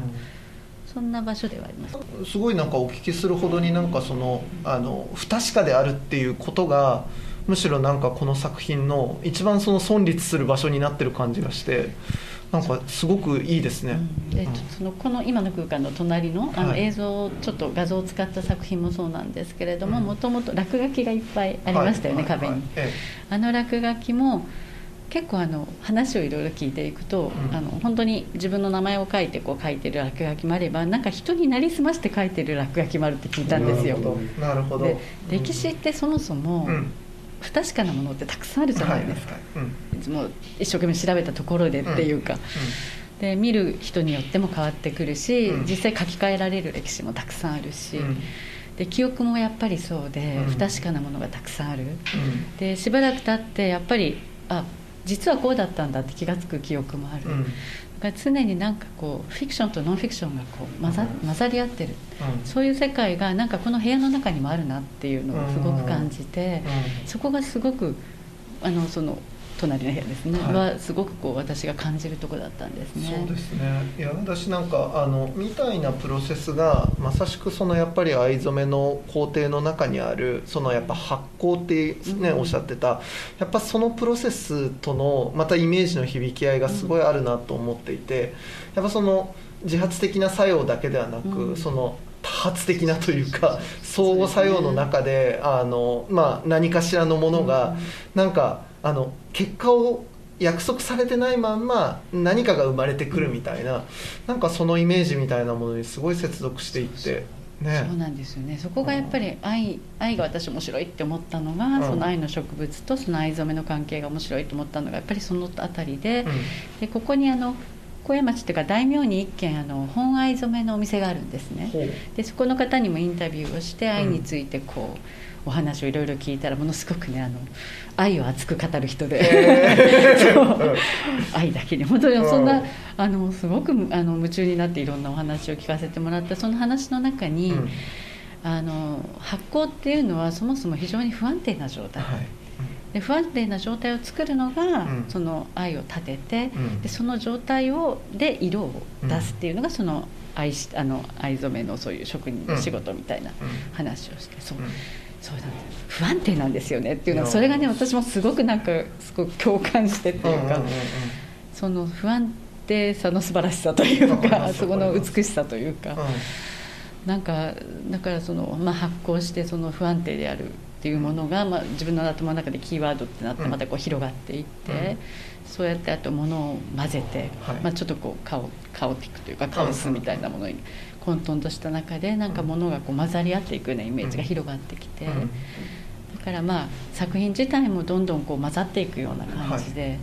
そんな場所ではあります。すごいなんかお聞きするほどになんかそのあの不確かであるっていうことがむしろなんかこの作品の一番その存立する場所になってる感じがしてなんかすごくいいですね。うん。でそのこの今の空間の隣のあのはい。映像、ちょっと画像を使った作品もそうなんですけれどもうん。もともと落書きがいっぱいありましたよね、はいはい壁に。えあの落書きも結構あの話をいろいろ聞いていくと、うん。あの本当に自分の名前を書いてこう書いてる落書きもあればなんか人になりすまして書いてる落書きもあるって聞いえたんですよ。なるほど。で歴史ってそもそもうん。不確かなものってたくさんあるじゃないですか、はいはいはい。うんも一生懸命調べたところでっていうか、で見る人によっても変わってくるし、うん。実際書き換えられる歴史もたくさんあるし、うん。で記憶もやっぱりそうで、うん。不確かなものがたくさんある。うん。でしばらく経ってやっぱりあ実はこうだったんだって気が付く記憶もある、うん。だから常になんかこうフィクションとノンフィクションがこう混ざ混ざり合ってる。そういう世界がなんかこの部屋の中にもあるなっていうのをすごく感じて、そこがすごくあのその隣の部屋ですね、はい。はすごくこう私が感じるところだったんですね。そうですね。いや私なんかあのみたいなプロセスがまさしくそのやっぱり藍染めの工程の中にあるそのやっぱ発酵ってね、うんおっしゃってたやっぱそのプロセスとのまたイメージの響き合いがすごいあるなと思っていてやっぱその自発的な作用だけではなく、うん。その多発的なというか相互作用の中であの、まあ、何かしらのものが、なんかあの結果を約束されてないまんま何かが生まれてくるみたいな、なんかそのイメージみたいなものにすごい接続していってね。そうなんですよね。そこがやっぱり愛愛が私面白いって思ったのが、うん。その愛の植物とその藍染めの関係が面白いと思ったのがやっぱりそのあたりで,、うん。でここにあの高野町っていうか大名に一軒あの本藍染めのお店があるんですね。でそこの方にもインタビューをして愛についてこう、お話をいろいろ聞いたらものすごくねあの愛を熱く語る人で。そう。愛だけに。本当にそんな、あのすごくあの夢中になっていろんなお話を聞かせてもらった。その話の中に、うん。あの発酵っていうのはそもそも非常に不安定な状態、はい。で不安定な状態を作るのが、うん。その愛を立てて、うん。でその状態をで色を出すっていうのがその藍しあの藍染めのそういう職人の仕事みたいな話をして、そう。うん。そうなんです不安定なんですよねっていうのはそれがね私もすごくなんかすごく共感してっていうか、うんうんうんその不安定さの素晴らしさというわかそこの美しさというか。うんなんかだからその、まあ、発酵してその不安定であるっていうものが、まあ、自分の頭の中でキーワードってなってうん。またこう広がっていって、うん。そうやってあと物を混ぜて、はい。まあ、ちょっとこうカオカオティックというかカオスみたいなものに混沌とした中でなんか物がこう混ざり合っていくようなイメージが広がってきて、うん。だからまあ作品自体もどんどんこう混ざっていくような感じで。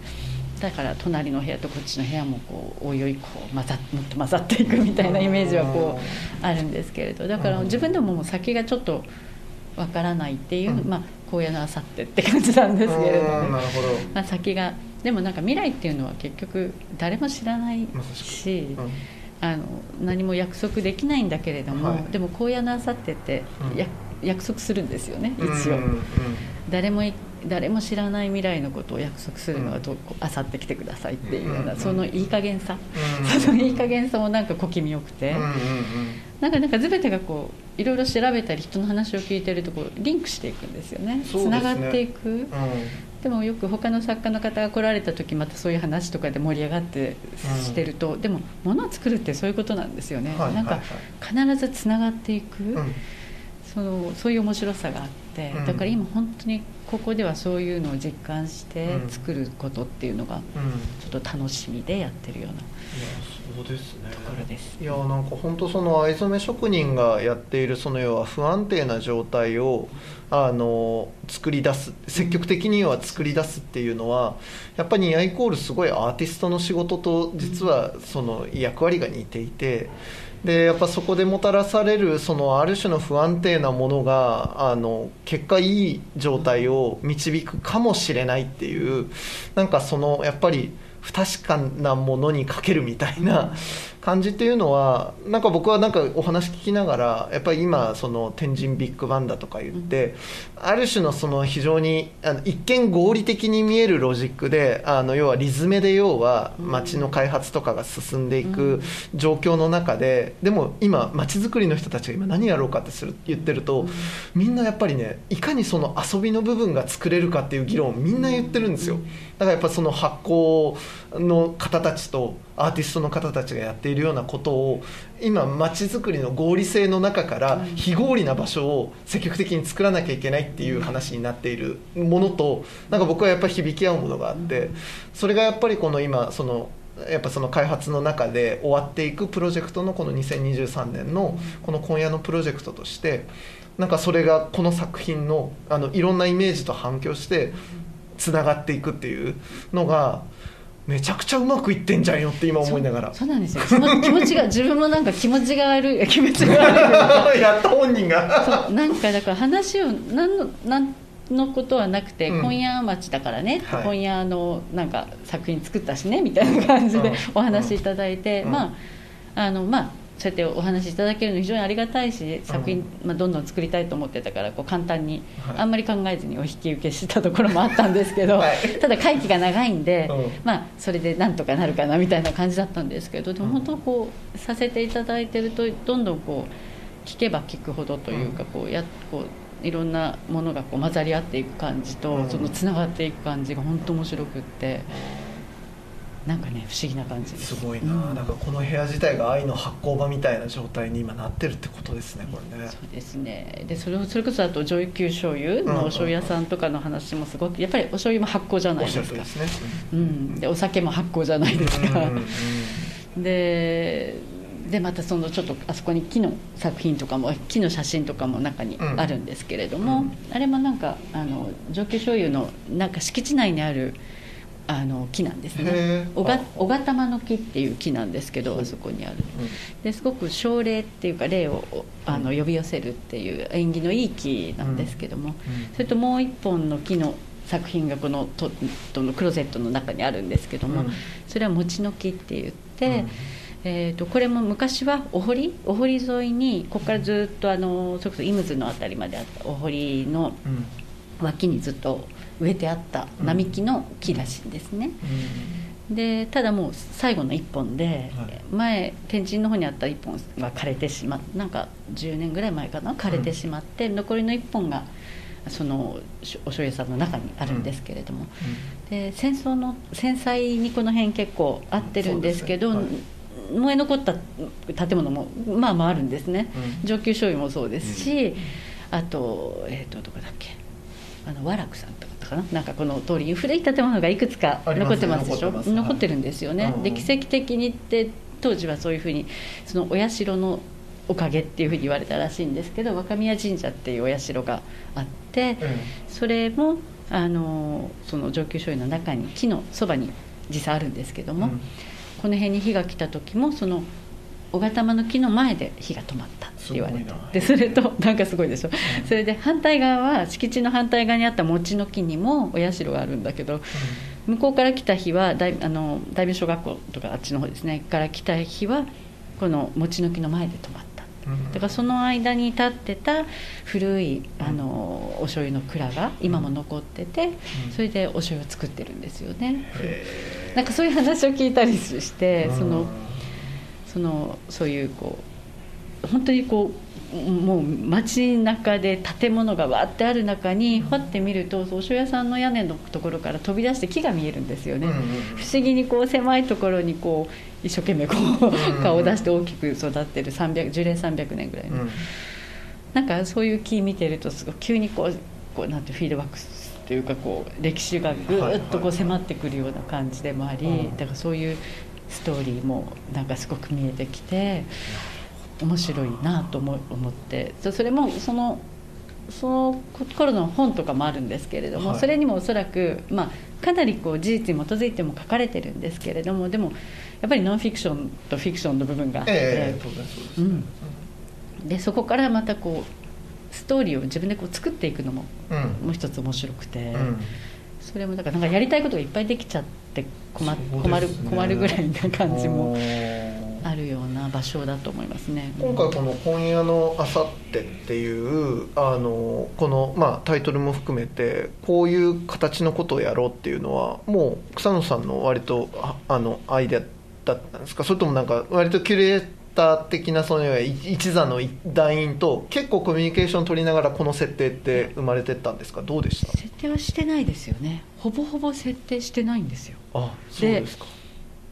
だから隣の部屋とこっちの部屋もこうおいおいこう混ざもっと混ざっていくみたいなイメージはこうあるんですけれどだから自分でももう先がちょっとわからないっていう、うん。まあ荒野のあさってって感じなんですけれどねうんなるほど。まあ、先がでもなんか未来っていうのは結局誰も知らないしうん。あの何も約束できないんだけれども、はい。でも荒野のあさってってうん。や、約束するんですよね一応、うんうん。誰もい誰も知らない未来のことを約束するのはどこあさって来てくださいっていうような、うんそのいい加減さ、うんそのいい加減さもなんか小気味よくて、うんうんうん。なんかなんか全てがこういろいろ調べたり人の話を聞いてるとこうリンクしていくんですよね。つながっていく。でもよく他の作家の方が来られた時またそういう話とかで盛り上がってうんしてると、でも物を作るってそういうことなんですよね、はいなんかはい必ずつながっていく、うんそのそういう面白さがあって、うんだから今本当にここではそういうのを実感してうん作ることっていうのがうんちょっと楽しみでやってるようないやそうですねところです。いやなんか本当その藍染め職人がやっているその要は不安定な状態をあの作り出す積極的には作り出すっていうのはやっぱりイコールすごいアーティストの仕事と実はその役割が似ていて。でやっぱそこでもたらされるそのある種の不安定なものがあの結果いい状態を導くかもしれないっていうなんかそのやっぱり不確かなものにかけるみたいな感じっていうのはなんか僕はなんかお話聞きながらやっぱり今その天神ビッグバンダとか言って、ある種のその非常にあの一見合理的に見えるロジックであの要はリズメで要は街の開発とかが進んでいく状況の中ででも今街づくりの人たちが今何やろうかってする言ってるとみんなやっぱりねいかにその遊びの部分が作れるかっていう議論をみんな言ってるんですよ。だからやっぱその発行の方たちとアーティストの方たちがやっているようなことを今街づくりの合理性の中から非合理な場所を積極的に作らなきゃいけないっていう話になっているものとなんか僕はやっぱり響き合うものがあってそれがやっぱりこの今そのやっぱその開発の中で終わっていくプロジェクトのこの2023年のこの今夜のプロジェクトとしてなんかそれがこの作品のあのいろんなイメージと反響してつながっていくっていうのがめちゃくちゃうまくいってんじゃんよって今思いながら。そうなんですよ。気持気持ちが 自分もなんか気持ちが悪い 気持ちが悪い やった本人が。そうなんかだから話を何の何のことはなくて、うん。今夜町だからね、はい。今夜のなんか作品作ったしねみたいな感じでうん。お話しいただいて、うん。まああのまあそうやってお話しいただけるの非常にありがたいし作品、まあ、どんどん作りたいと思ってたからこう簡単に、はい。あんまり考えずにお引き受けしたところもあったんですけど、はい。ただ会期が長いんで、うん。まあ、それでなんとかなるかなみたいな感じだったんですけどでもうん本当こうさせていただいてるとどんどんこう聞けば聞くほどというかこうやこういろんなものがこう混ざり合っていく感じと、うん。そのつながっていく感じが本当面白くってなんかね不思議な感じです。すごいな、うん。なんかこの部屋自体が愛の発酵場みたいな状態に今なってるってことですねこれね。そうですね。でそれをそれこそあと上級醤油のお醤油屋さんとかの話もすごくやっぱりお醤油も発酵じゃないですか。ですね。うん、でお酒も発酵じゃないですか、うんうんうん。ででまたそのちょっとあそこに木の作品とかも木の写真とかも中にあるんですけれども、うん。あれもなんかあの上級醤油のなんか敷地内にあるあの木なんですへねー。小が玉の木っていう木なんですけどあそこにある。ですごく奨励っていうか霊をあの呼び寄せるっていう縁起のいい木なんですけども、それともう一本の木の作品がこのトトのクローゼットの中にあるんですけども、うん。それは餅の木って言って、うん。えー、とこれも昔はお堀お堀沿いにここからずっとあのそれこそイムズの辺りまであったお堀のうん。脇にずっと植えてあった並木の木らしいんですね。でただもう最後の1本で、はい。前天神の方にあった1本が枯れてしまってなんか10年ぐらい前かな枯れてしまって、残りの1本がそのしお醤油さんの中にあるんですけれども、で戦争の戦災にこの辺結構合ってるんですけど燃え残った建物もまあまああるんですね、うん。上級醤油もそうですし、あと,、えー、とどこだっけ。あの和楽さんとかかな？なんかこの通りに古い建物がいくつか残ってますでしょ？残ってます。残ってるんですよね、うんで奇跡的にって当時はそういうふうにそのお社のおかげっていうふうに言われたらしいんですけど若宮神社っていうお社があって、それもあのその上級醤油の中に木のそばに実際あるんですけども、この辺に火が来た時もその小型玉の木の前で火が止まったって言われて。でそれとなんかすごいでしょ、それで反対側は敷地の反対側にあった餅の木にもお社があるんだけど向こうから来た日は大あの大名小学校とかあっちの方ですねから来た日はこの餅の木の前で止まった。だからその間に立ってた古いあのお醤油の蔵が今も残っててそれでお醤油を作ってるんですよね。なんかそういう話を聞いたりしてそのそのそういうこう本当にこうもう街中で建物がわーってある中にふわって見るとお醤油屋さんの屋根のところから飛び出して木が見えるんですよね、うんうんうん不思議にこう狭いところにこう一生懸命こう顔を出して大きく育ってる300樹齢300年ぐらいの、なんかそういう木見てるとすごい急にこうこうなんてフィードバックというかこう歴史がぐーっとこう迫ってくるような感じでもあり、うん。だからそういうストーリーもなんかすごく見えてきて面白いなと思思ってそそれもそのその頃の本とかもあるんですけれども、はい。それにもおそらく、まあ、かなりこう事実に基づいても書かれてるんですけれどもでもやっぱりノンフィクションとフィクションの部分があって、ええ当然そうです。ねうん、でそこからまたこうストーリーを自分でこう作っていくのもうん。もう一つ面白くて、うんそれもだからなんかやりたいことがいっぱいできちゃって困困る困るぐらいな感じもあるような場所だと思いますね。今回この「今夜のあさって」っていうあのこの、まあ、タイトルも含めてこういう形のことをやろうっていうのはもう草野さんの割とああのアイデアだったんですか？それともなんか割とキュレーター的なそのい一座の団員と結構コミュニケーション取りながらこの設定って生まれてったんですか？どうでした？設定はしてないですよね。ほぼほぼ設定してないんですよ。あそうですか。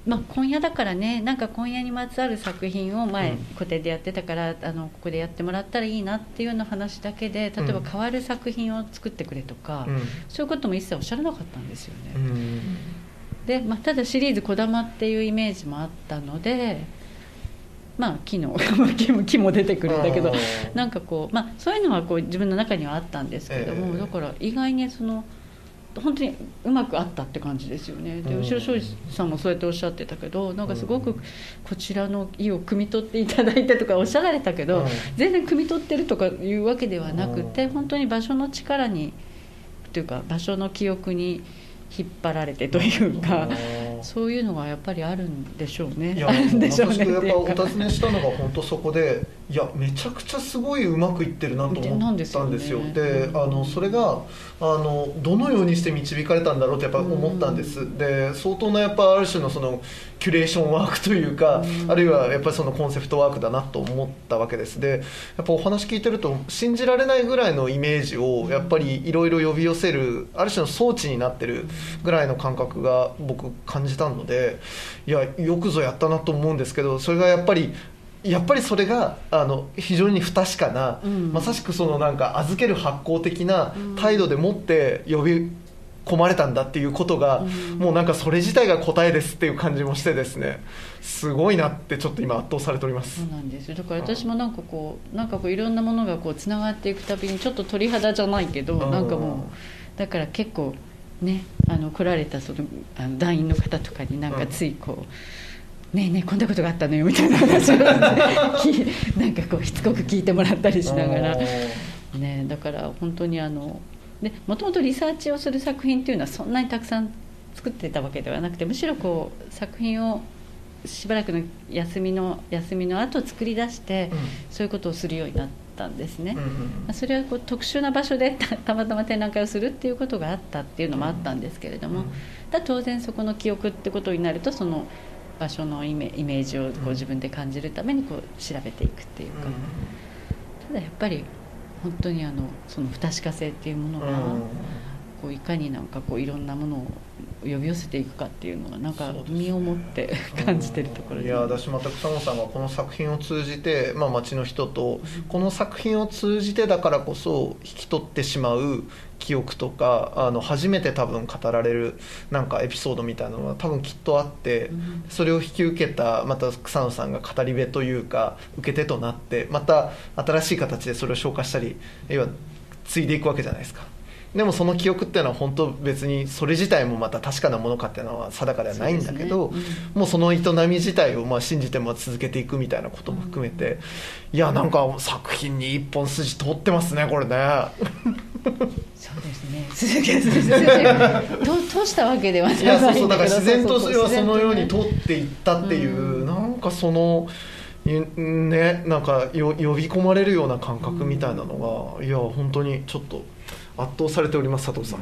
まあ、今夜だからねなんか今夜にまつわる作品を前、うん。固定でやってたからあのここでやってもらったらいいなっていうような話だけで例えばうん変わる作品を作ってくれとか、うん。そういうことも一切おっしゃらなかったんですよね、うん。で、まあ、ただシリーズ「こだま」っていうイメージもあったのでまあ木の木も出てくるんだけどなんかこう、まあ、そういうのはこう自分の中にはあったんですけども、ええ。だから意外にその本当にうまくあったって感じですよね。でうん。後ろ庄司さんもそうやっておっしゃってたけどなんかすごくこちらの意を汲み取っていただいてとかおっしゃられたけど、うん。全然汲み取ってるとかいうわけではなくて、本当に場所の力にというか場所の記憶に引っ張られてというか。そういうのがやっぱりあるんでしょうね。いやあるんでしょうねやっぱお尋ねしたのが本当そこでいやめちゃくちゃすごいうまくいってるなと思ったんですよ。でね。であのそれがあのどのようにして導かれたんだろうってやっぱ思ったんです、で相当なやっぱある種のそのキュレーションワークというか、あるいはやっぱりそのコンセプトワークだなと思ったわけです。でやっぱお話聞いてると信じられないぐらいのイメージをやっぱりいろいろ呼び寄せるある種の装置になってるぐらいの感覚が僕感じたのでいやよくぞやったなと思うんですけどそれがやっぱりやっぱりそれがあの非常に不確かな、うん。まさしくそのなんか預ける発行的な態度でもって呼び込まれたんだっていうことが、もうなんかそれ自体が答えですっていう感じもしてですね。すごいなってちょっと今圧倒されております。そう。なんですよ。だから私もなんかこうなんかこういろんなものがこうつながっていくたびにちょっと鳥肌じゃないけどうん。なんかもうだから結構ねあの来られたそのあの団員の方とかになんかついこう、ねえねえこんなことがあったのよみたいな話をき なんかこうしつこく聞いてもらったりしながら、ね、だから本当にあのでもともとリサーチをする作品っていうのはそんなにたくさん作ってたわけではなくてむしろこう作品をしばらくの休みの休みの後作り出して、そういうことをするようになったんですね。うんうんまあそれはこう特殊な場所でた たまたま展覧会をするっていうことがあったっていうのもあったんですけれども、だ当然そこの記憶ってことになるとその場所のイメイメージをこう自分で感じるためにこう調べていくっていうか、ただやっぱり本当にあのその不確か性っていうものが、こういかになんかこういろんなものを呼び寄せていくかっていうのがなんか身をもって感じてるところで。いや私また草野さんがこの作品を通じて、まあ、町の人とこの作品を通じてだからこそ引き取ってしまう記憶とかあの初めて多分語られるなんかエピソードみたいなのが多分きっとあって、それを引き受けたまた草野さんが語り部というか受け手となってまた新しい形でそれを消化したり要は継いでいくわけじゃないですか。でもその記憶っていうのは本当別にそれ自体もまた確かなものかっていうのは定かではないんだけど、そうですね。もうその営み自体をまあ信じても続けていくみたいなことも含めて、いやなんか作品に一本筋通ってますねこれね。そうですね。通したわけではない。いやそうそうだから自然とそはそのように通っていったっていう、なんかそのいねなんかよ呼び込まれるような感覚みたいなのが、いや本当にちょっと圧倒されております佐藤さん。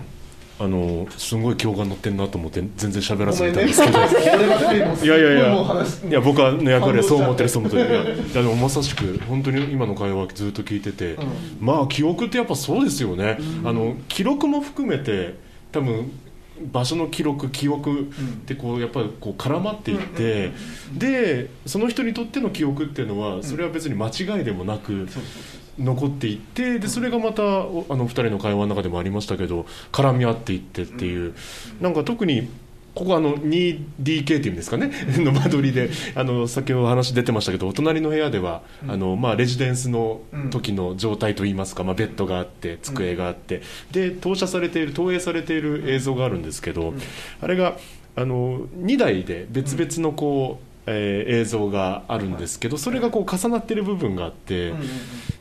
あのすごい今日が乗ってんなと思って全然喋らごめんねせていたんですけど。俺ばっかりもうい。やいやいや。いや僕はの役割はそう思ってるそう感思ってる。いやでもまさしく本当に今の会話ずっと聞いてて、まあ記憶ってやっぱそうですよね、あの記録も含めて多分場所の記録記憶ってこうやっぱりこう絡まっていって、でその人にとっての記憶っていうのはそれは別に間違いでもなく残っていってでそれがまたおあの2人の会話の中でもありましたけど絡み合っていってっていう、なんか特にここあの 2DK っていうんですかね？の間取りであの先ほど話出てましたけどお隣の部屋では、あのまあ、レジデンスの時の状態といいますか、まあ、ベッドがあって机があって、で投射されている投影されている映像があるんですけど、あれがあの2台で別々のこう、えー映像があるんですけどそれがこう重なっている部分があって、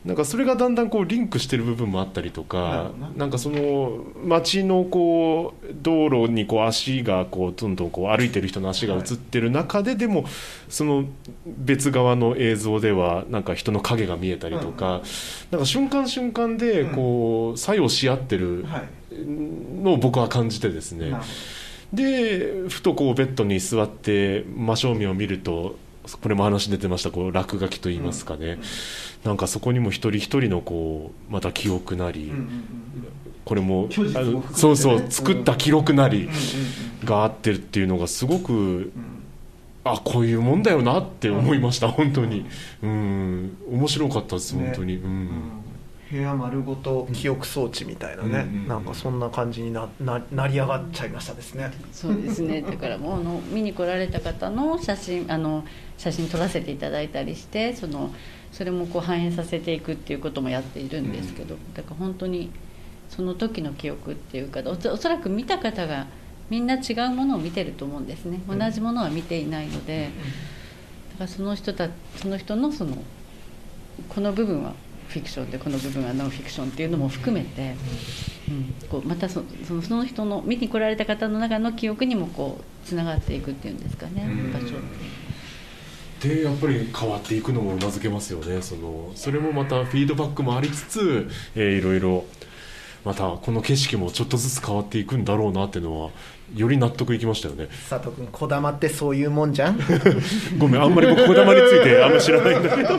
なんかそれがだんだんこうリンクしてる部分もあったりとかななんかその街のこう道路にこう足がこうどんどんこう歩いてる人の足が映ってる中ででもその別側の映像ではなんか人の影が見えたりとかなんか瞬間瞬間でこう作用し合ってるはい。のを僕は感じてですね。でふとこうベッドに座って真正面を見るとこれも話出てましたこう落書きといいますかね、なんかそこにも一人一人のこうまた記憶なり、どうんうんうん。これも虚実あのそうそう作った記録なりうんうんがあってるっていうのがすごくうん。あこういうもんだよなって思いました、本当に。うん。面白かったですね本当に、ううん。ん部屋丸ごと記憶装置みたいなね、うんうんなんかそんな感じになななり上がっちゃいましたですね。そうですね。だからもうあの見に来られた方の写真あの写真撮らせていただいたりしてそのそれもこう反映させていくっていうこともやっているんですけど、だから本当にその時の記憶っていうかおそおそらく見た方がみんな違うものを見てると思うんですね。同じものは見ていないので、だからその人たその人のそのこの部分はフィクションでこの部分はノンフィクションっていうのも含めて、うん、こうまたそそのその人の見に来られた方の中の記憶にもこうつながっていくっていうんですかね、場所。でやっぱり変わっていくのもうなずけますよねそのそれもまたフィードバックもありつつ、えーいろいろまたこの景色もちょっとずつ変わっていくんだろうなっていうのはより納得いきましたよね。佐藤君こだまってそういうもんじゃん？ごめんあんまり僕こだまについてあんま知らないんだけど。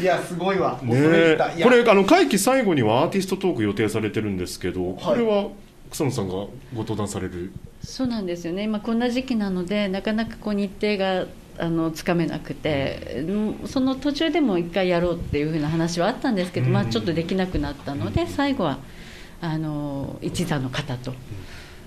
いやすごいわ。ねこれあの会期最後にはアーティストトーク予定されてるんですけど、これは草野さんがご登壇される？そうなんですよね。今こんな時期なのでなかなかこう日程があのつかめなくてうんその途中でも一回やろうっていうふうな話はあったんですけど、まあ、ちょっとできなくなったので最後はあの一座の方と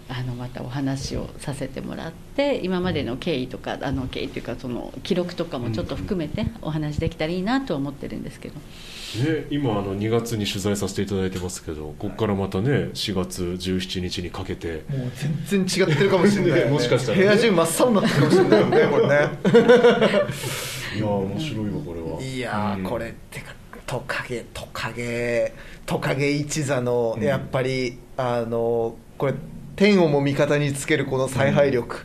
あのまたお話をさせてもらって今までの経緯とかあの経緯というかその記録とかもちょっと含めてお話できたらいいなと思ってるんですけど、ね、今あの2月に取材させていただいてますけどここからまたね4月17日にかけて。もう全然違ってるかもしれない、ね。もしかしたらね。部屋中真っ青になってるかもしれないよねこれね。いやー面白いわこれは。いやー、うん。これってかトカゲトカゲトカゲ一座のうん。やっぱり、あのこれ天をも味方につけるこの采配力、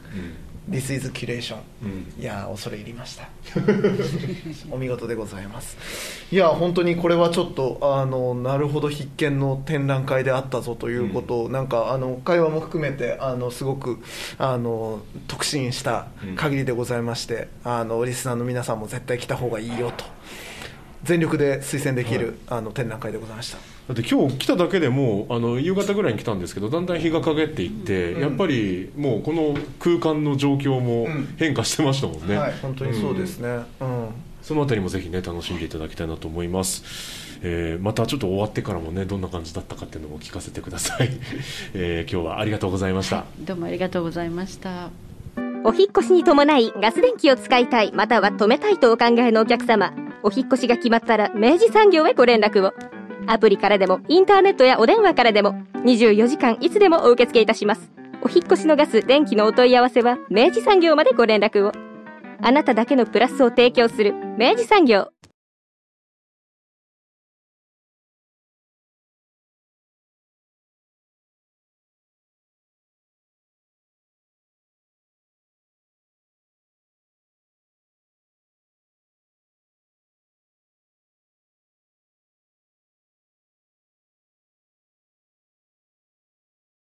This is curation うん。いやー恐れ入りました。お見事でございます。いや本当にこれはちょっとあのなるほど必見の展覧会であったぞということ。を、なんかあの会話も含めてあのすごくあの特進した限りでございまして、あのリスナーの皆さんも絶対来た方がいいよと。全力で推薦できる、あの展覧会でございましただって今日来ただけでもうあの夕方ぐらいに来たんですけどだんだん日が陰っていって、やっぱりもうこの空間の状況もうん。変化してましたもんね、はい本当にそうですね。うん、そのあたりもぜひね楽しんでいただきたいなと思います、えーまたちょっと終わってからもねどんな感じだったかっていうのも聞かせてください、えー今日はありがとうございました、どうもありがとうございました。お引っ越しに伴いガス電気を使いたいまたは止めたいとお考えのお客様。お引っ越しが決まったら明治産業へご連絡をアプリからでもインターネットやお電話からでも24時間いつでもお受け付けいたします。お引越しのガス電気のお問い合わせは明治産業までご連絡を。あなただけのプラスを提供する明治産業。